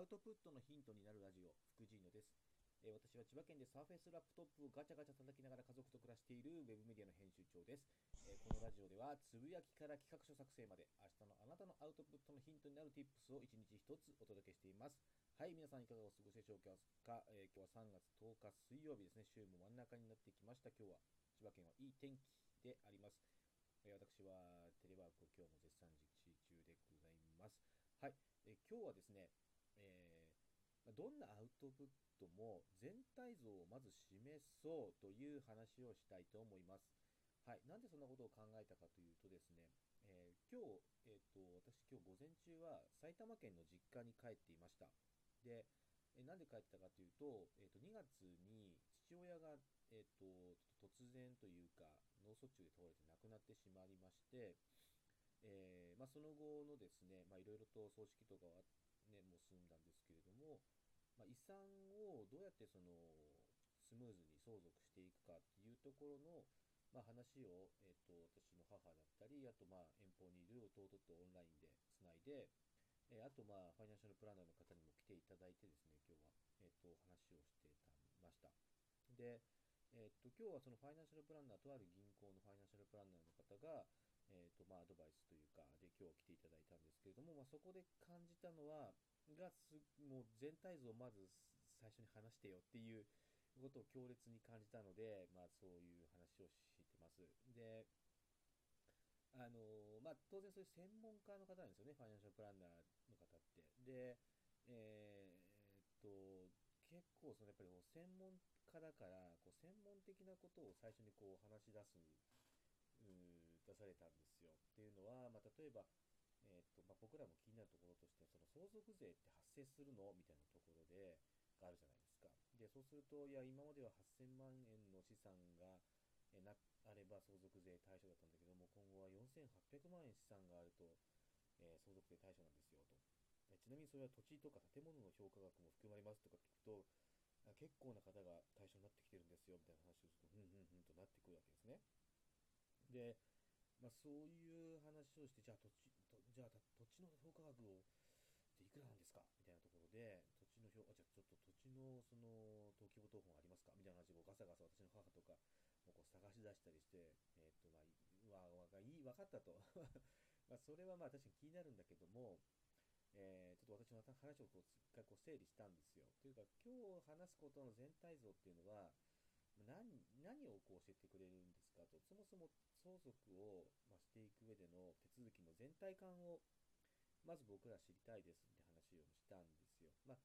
アウトプットのヒントになるラジオ、福神野です。え私は千葉県で Surface Laptop をガチャガチャ叩きながら家族と暮らしているウェブメディアの編集長です。えこのラジオでは、つぶやきから企画書作成まで、明日のあなたのアウトプットのヒントになる Tips を一日一つお届けしています。はい、皆さんいかがお過ごしでしょうか、えー今日は3月10日水曜日ですね、週も真ん中になってきました。今日は千葉県はいい天気であります。え私はテレワークを今日も絶賛実施中でございます。はい、え今日はですね、えーどんなアウトプットも全体像をまず示そうという話をしたいと思います。はい、なんでそんなことを考えたかというとですね、えー今日、えー、と私、今日午前中は埼玉県の実家に帰っていました。で、えーなんで帰ってたかというと、えー、と2月に父親が、えー、とちょっと突然というか脳卒中で倒れて亡くなってしまいまして、えーまあ、その後のですね、いろいろと葬式とかは、ね、も済んだんですけれども、まあ、遺産をどうやってそのスムーズに相続していくかっていうところの、まあ、話を、えー、と私の母だったりあとまあ遠方にいる弟とオンラインでつないで、えーあとまあファイナンシャルプランナーの方にも来ていただいてですね今日は、えー、と話をしてたました。で、えー、と今日はそのファイナンシャルプランナーとある銀行のファイナンシャルプランナーの方がえーとまあ、アドバイスというかで今日は来ていただいたんですけれども、まあ、そこで感じたのはがすもう全体像をまず最初に話してよっていうことを強烈に感じたので、まあ、そういう話をしてます。であのまあ、当然そういう専門家の方なんですよね、ファイナンシャルプランナーの方って。で、えーっと結構そのやっぱり専門家だからこう専門的なことを最初にこう話し出す出されたんですよ。っていうのは、まあ、例えば、えーとまあ、僕らも気になるところとしてその相続税って発生するの？みたいなところでがあるじゃないですか。でそうするといや今までは8000万円の資産がえなあれば相続税対象だったんだけども今後は4800万円資産があると、えー相続税対象なんですよと。ちなみにそれは土地とか建物の評価額も含まれますとか聞くと結構な方が対象になってきてるんですよみたいな話をするとふんふんふんとなってくるわけですね。で、まあ、そういう話をして、じゃあ土地、とじゃあ土地の評価額をでいくらなんですか？みたいなところで、土地の評あ、じゃあちょっと土地のその登記簿謄本ありますか？みたいな話をガサガサ私の母とかもこう探し出したりして、えっ、と、まあ、わ、わいい、分かったと。まあ、それはまあ確かに気になるんだけども、えーちょっと私の話をこう一回こう整理したんですよ。というか、今日話すことの全体像っていうのは、何何をこう教えてくれるんですかと、そもそも相続を、ま、していく上での手続きの全体感を、まず僕ら知りたいですって話をしたんですよ。まあ、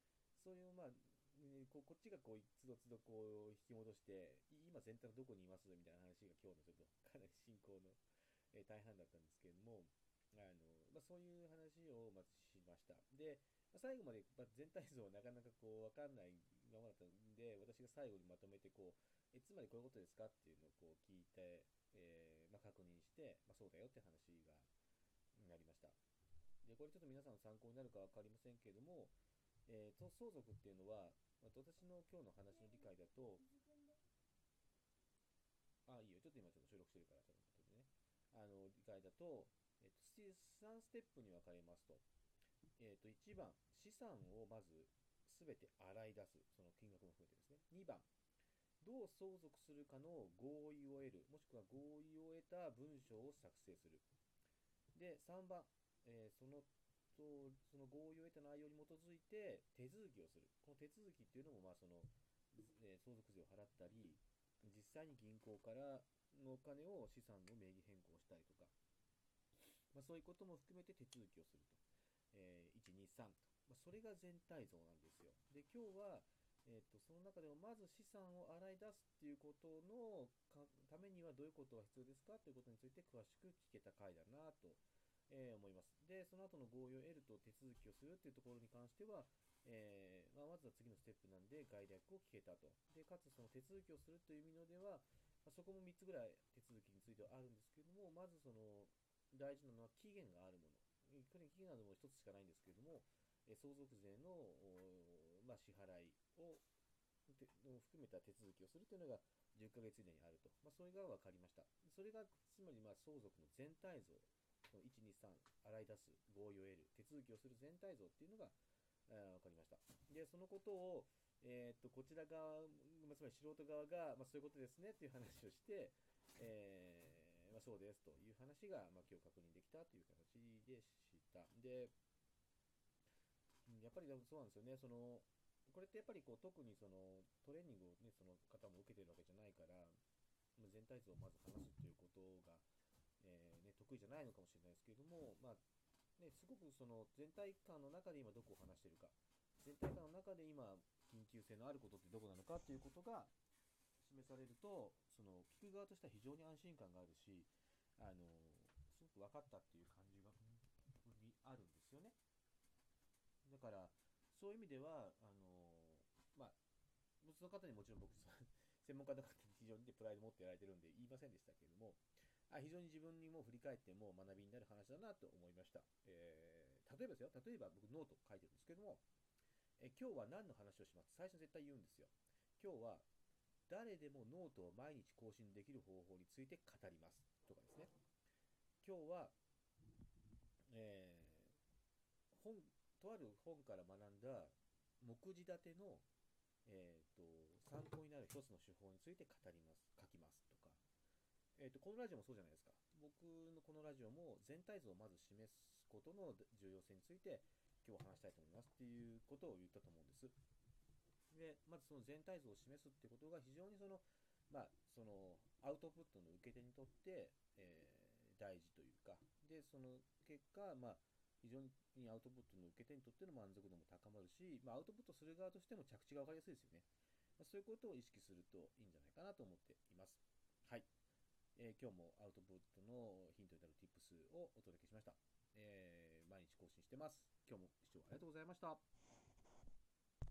そういう、まあ、ねこっちがこう、つどつどこう、引き戻して、今全体のどこにいますみたいな話が今日のちょっとかなり進行の、え大半だったんですけれども、あのまあ、そういう話をまずしました。で、最後まで、全体像はなかなかこう分かんないったんで、私が最後にまとめてこう、えつまりこういうことですかっていうのをこう聞いて、えーまあ、確認して、まあ、そうだよって話がなりました。で、これちょっと皆さんの参考になるか分かりませんけれども、えーと相続っていうのは、私の今日の話の理解だと、あ、いいよ、ちょっと今ちょっと収録してるから、ちょっとね。あの、理解だと、えっと、3ステップに分かれますと。えっと、1番、資産をまず全て洗い出す。その金額も含めてですね。2番、どう相続するかの合意を得る。もしくは合意を得た文書を作成する。で、3番、えーそのとその合意を得た内容に基づいて手続きをする。この手続きっていうのも、まあ、その、えー相続税を払ったり、実際に銀行からのお金を資産の名義変更したりとか、まあ、そういうことも含めて手続きをすると。えー1、2、3と。ま、それが全体像なんですよ。で、今日は、えー、とその中でもまず資産を洗い出すっていうことのかためにはどういうことが必要ですかということについて詳しく聞けた回だなと、えー思います。で、その後の合意を得ると手続きをするっていうところに関しては、えーまあ、まずは次のステップなんで概略を聞けたと。で、かつその手続きをするという意味のでは、まそこも3つぐらい手続きについてはあるんですけれども、まずその大事なのは期限があるもの。これ期限があるもの1つしかないんですけれども、相続税の、まあ、支払いを含めた手続きをするというのが10ヶ月以内にあると。まあ、それが分かりました。それが、つまりまあ相続の全体像、の1、2、3、洗い出す、合意を得る、手続きをする全体像っていうのが、あわかりました。で、そのことを、えーっと、こちら側、まつまり素人側が、まあ、そういうことですねっていう話をして、えーまあ、そうですという話が、まあ、今日確認できたという形でした。で、やっぱりそうなんですよね、その、これってやっぱりこう特にそのトレーニングをね、その方も受けてるわけじゃないから、全体像をまず話すということが、えーね、得意じゃないのかもしれないですけれども、まあね、すごくその全体感の中で今どこを話しているか、全体感の中で今緊急性のあることってどこなのかということが示されると、その聞く側としては非常に安心感があるし、あのすごく分かったっていう感じが本当にあるんですよね。だから、そういう意味では、あのまあ、その方にもちろん僕、専門家の方に非常にプライド持ってやられてるんで言いませんでしたけれども、あ非常に自分にも振り返っても学びになる話だなと思いました。えー例えばですよ、例えば僕ノート書いてるんですけども、え今日は何の話をします？最初に絶対言うんですよ。今日は誰でもノートを毎日更新できる方法について語りますとかですね。今日は、えー本、とある本から学んだ目次立ての、えー、と参考になる一つの手法について語ります、書きますとか、えー、とこのラジオもそうじゃないですか。僕のこのラジオも全体像をまず示すことの重要性について今日話したいと思いますっていうことを言ったと思うんです。で、まずその全体像を示すってことが非常にその、まあ、そのアウトプットの受け手にとって、えー大事というか、で、その結果、まあ、非常にアウトプットの受け手にとっての満足度も高まるし、まあ、アウトプットする側としても着地が分かりやすいですよね。まあ、そういうことを意識するといいんじゃないかなと思っています。はい。えー今日もアウトプットのヒントになる Tips をお届けしました。えー毎日更新してます。今日も視聴ありがとうございました。